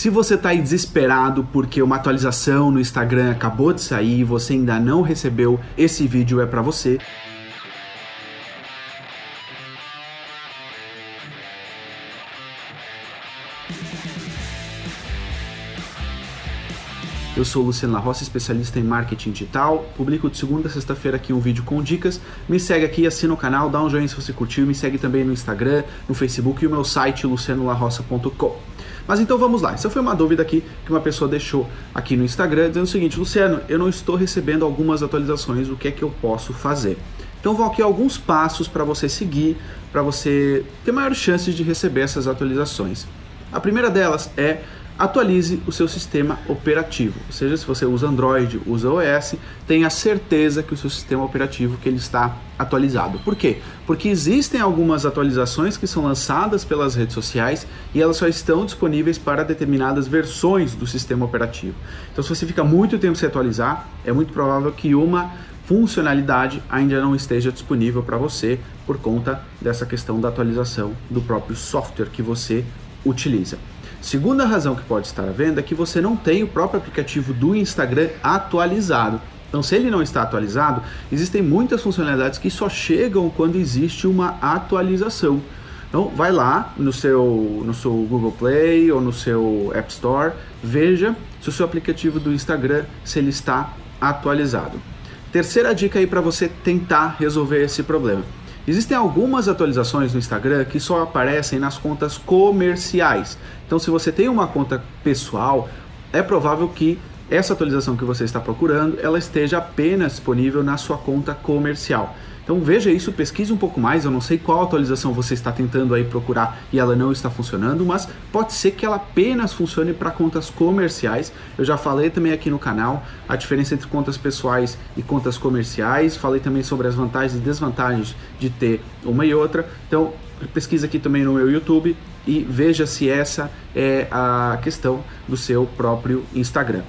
Se você está aí desesperado porque uma atualização no Instagram acabou de sair e você ainda não recebeu, esse vídeo é para você. Eu sou Luciano Roça, especialista em marketing digital. Publico de segunda a sexta-feira aqui um vídeo com dicas. Me segue aqui, assina o canal, dá um joinha se você curtiu. Me segue também no Instagram, no Facebook e o meu site lucianolarroça.com. Mas então vamos lá. Essa foi uma dúvida aqui que uma pessoa deixou aqui no Instagram dizendo o seguinte: Luciano, eu não estou recebendo algumas atualizações, o que é que eu posso fazer? Então vou aqui alguns passos para você seguir, para você ter maiores chances de receber essas atualizações. A primeira delas é atualize o seu sistema operativo. Ou seja, se você usa Android, usa OS, tenha certeza que o seu sistema operativo que ele está atualizado. Por quê? Porque existem algumas atualizações que são lançadas pelas redes sociais e elas só estão disponíveis para determinadas versões do sistema operativo. Então, se você fica muito tempo sem atualizar, é muito provável que uma funcionalidade ainda não esteja disponível para você por conta dessa questão da atualização do próprio software que você utiliza. Segunda razão que pode estar havendo é que você não tem o próprio aplicativo do Instagram atualizado. Então, se ele não está atualizado, existem muitas funcionalidades que só chegam quando existe uma atualização. Então, vai lá no seu, no seu Google Play ou no seu App Store, veja se o seu aplicativo do Instagram se ele está atualizado. Terceira dica aí para você tentar resolver esse problema. Existem algumas atualizações no Instagram que só aparecem nas contas comerciais. Então, se você tem uma conta pessoal, é provável que essa atualização que você está procurando, ela esteja apenas disponível na sua conta comercial. Então veja isso, pesquise um pouco mais. Eu não sei qual atualização você está tentando aí procurar e ela não está funcionando, mas pode ser que ela apenas funcione para contas comerciais. Eu já falei também aqui no canal a diferença entre contas pessoais e contas comerciais. Falei também sobre as vantagens e desvantagens de ter uma e outra. Então pesquisa aqui também no meu YouTube e veja se essa é a questão do seu próprio Instagram.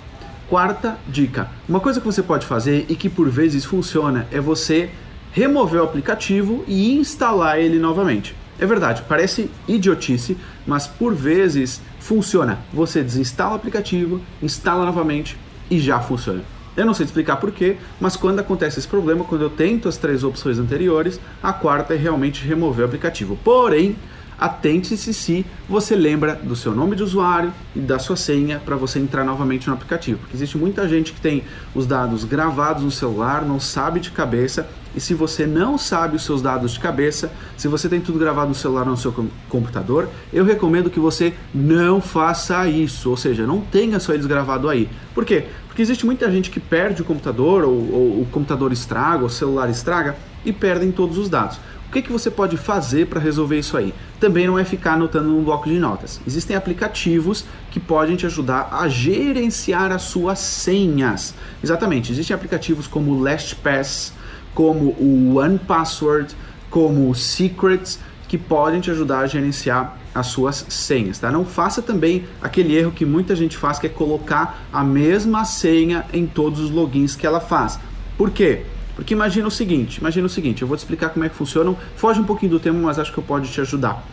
Quarta dica: uma coisa que você pode fazer e que por vezes funciona é você remover o aplicativo e instalar ele novamente. É verdade, parece idiotice, mas por vezes funciona. Você desinstala o aplicativo, instala novamente e já funciona. Eu não sei explicar porquê, mas quando acontece esse problema, quando eu tento as três opções anteriores, a quarta é realmente remover o aplicativo. Porém, atente-se se você lembra do seu nome de usuário e da sua senha para você entrar novamente no aplicativo. Porque existe muita gente que tem os dados gravados no celular, não sabe de cabeça, e se você não sabe os seus dados de cabeça, se você tem tudo gravado no celular ou no seu computador, eu recomendo que você não faça isso, ou seja, não tenha só eles gravado aí. Por quê? Porque existe muita gente que perde o computador, ou, ou o computador estraga, ou o celular estraga, e perdem todos os dados. O que, que você pode fazer para resolver isso aí? Também não é ficar anotando num bloco de notas. Existem aplicativos que podem te ajudar a gerenciar as suas senhas. Exatamente, existem aplicativos como o LastPass, como o OnePassword, como o Secrets, que podem te ajudar a gerenciar as suas senhas, tá? Não faça também aquele erro que muita gente faz, que é colocar a mesma senha em todos os logins que ela faz. Por quê? Porque imagina o seguinte, imagina o seguinte, eu vou te explicar como é que funcionam, foge um pouquinho do tema, mas acho que eu pode te ajudar.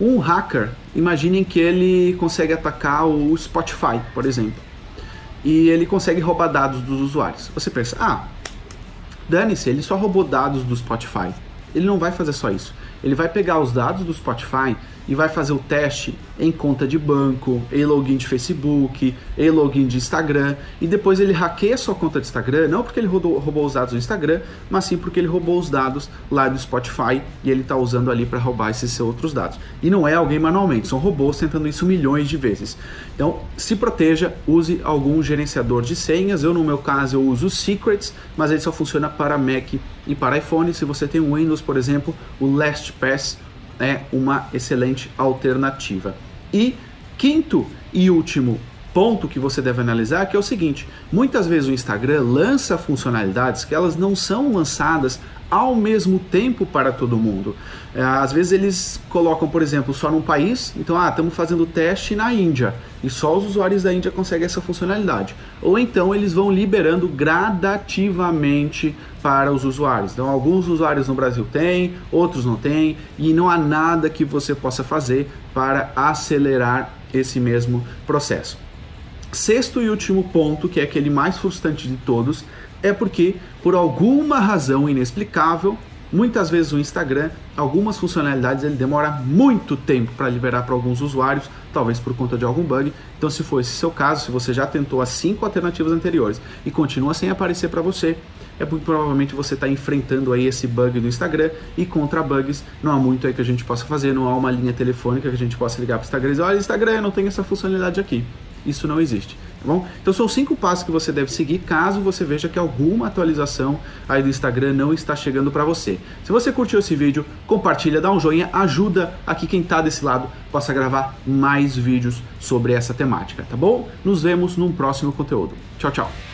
Um hacker, imaginem que ele consegue atacar o Spotify, por exemplo, e ele consegue roubar dados dos usuários. Você pensa, ah, dane-se, ele só roubou dados do Spotify. Ele não vai fazer só isso. Ele vai pegar os dados do Spotify e vai fazer o teste em conta de banco, em login de Facebook, em login de Instagram, e depois ele hackeia sua conta de Instagram, não porque ele roubou, roubou os dados do Instagram, mas sim porque ele roubou os dados lá do Spotify e ele está usando ali para roubar esses outros dados. E não é alguém manualmente, são robôs tentando isso milhões de vezes. Então, se proteja, use algum gerenciador de senhas. Eu, no meu caso, eu uso Secrets, mas ele só funciona para Mac e para iPhone. Se você tem um Windows, por exemplo, o LastPass é uma excelente alternativa. E quinto e último ponto que você deve analisar que é o seguinte: muitas vezes o Instagram lança funcionalidades que elas não são lançadas ao mesmo tempo para todo mundo. É, às vezes eles colocam, por exemplo, só num país, então, ah, estamos fazendo teste na Índia e só os usuários da Índia conseguem essa funcionalidade. Ou então eles vão liberando gradativamente para os usuários. Então, alguns usuários no Brasil têm, outros não têm, e não há nada que você possa fazer para acelerar esse mesmo processo. Sexto e último ponto, que é aquele mais frustrante de todos, é porque, por alguma razão inexplicável, muitas vezes o Instagram, algumas funcionalidades ele demora muito tempo para liberar para alguns usuários, talvez por conta de algum bug. Então, se for esse seu caso, se você já tentou as cinco alternativas anteriores e continua sem aparecer para você, é porque provavelmente você está enfrentando aí esse bug do Instagram e contra bugs não há muito aí que a gente possa fazer, não há uma linha telefônica que a gente possa ligar para o Instagram e dizer, olha Instagram, não tem essa funcionalidade aqui. Isso não existe, tá bom? Então são cinco passos que você deve seguir caso você veja que alguma atualização aí do Instagram não está chegando para você. Se você curtiu esse vídeo, compartilha, dá um joinha, ajuda aqui quem está desse lado possa gravar mais vídeos sobre essa temática, tá bom? Nos vemos num próximo conteúdo. Tchau, tchau.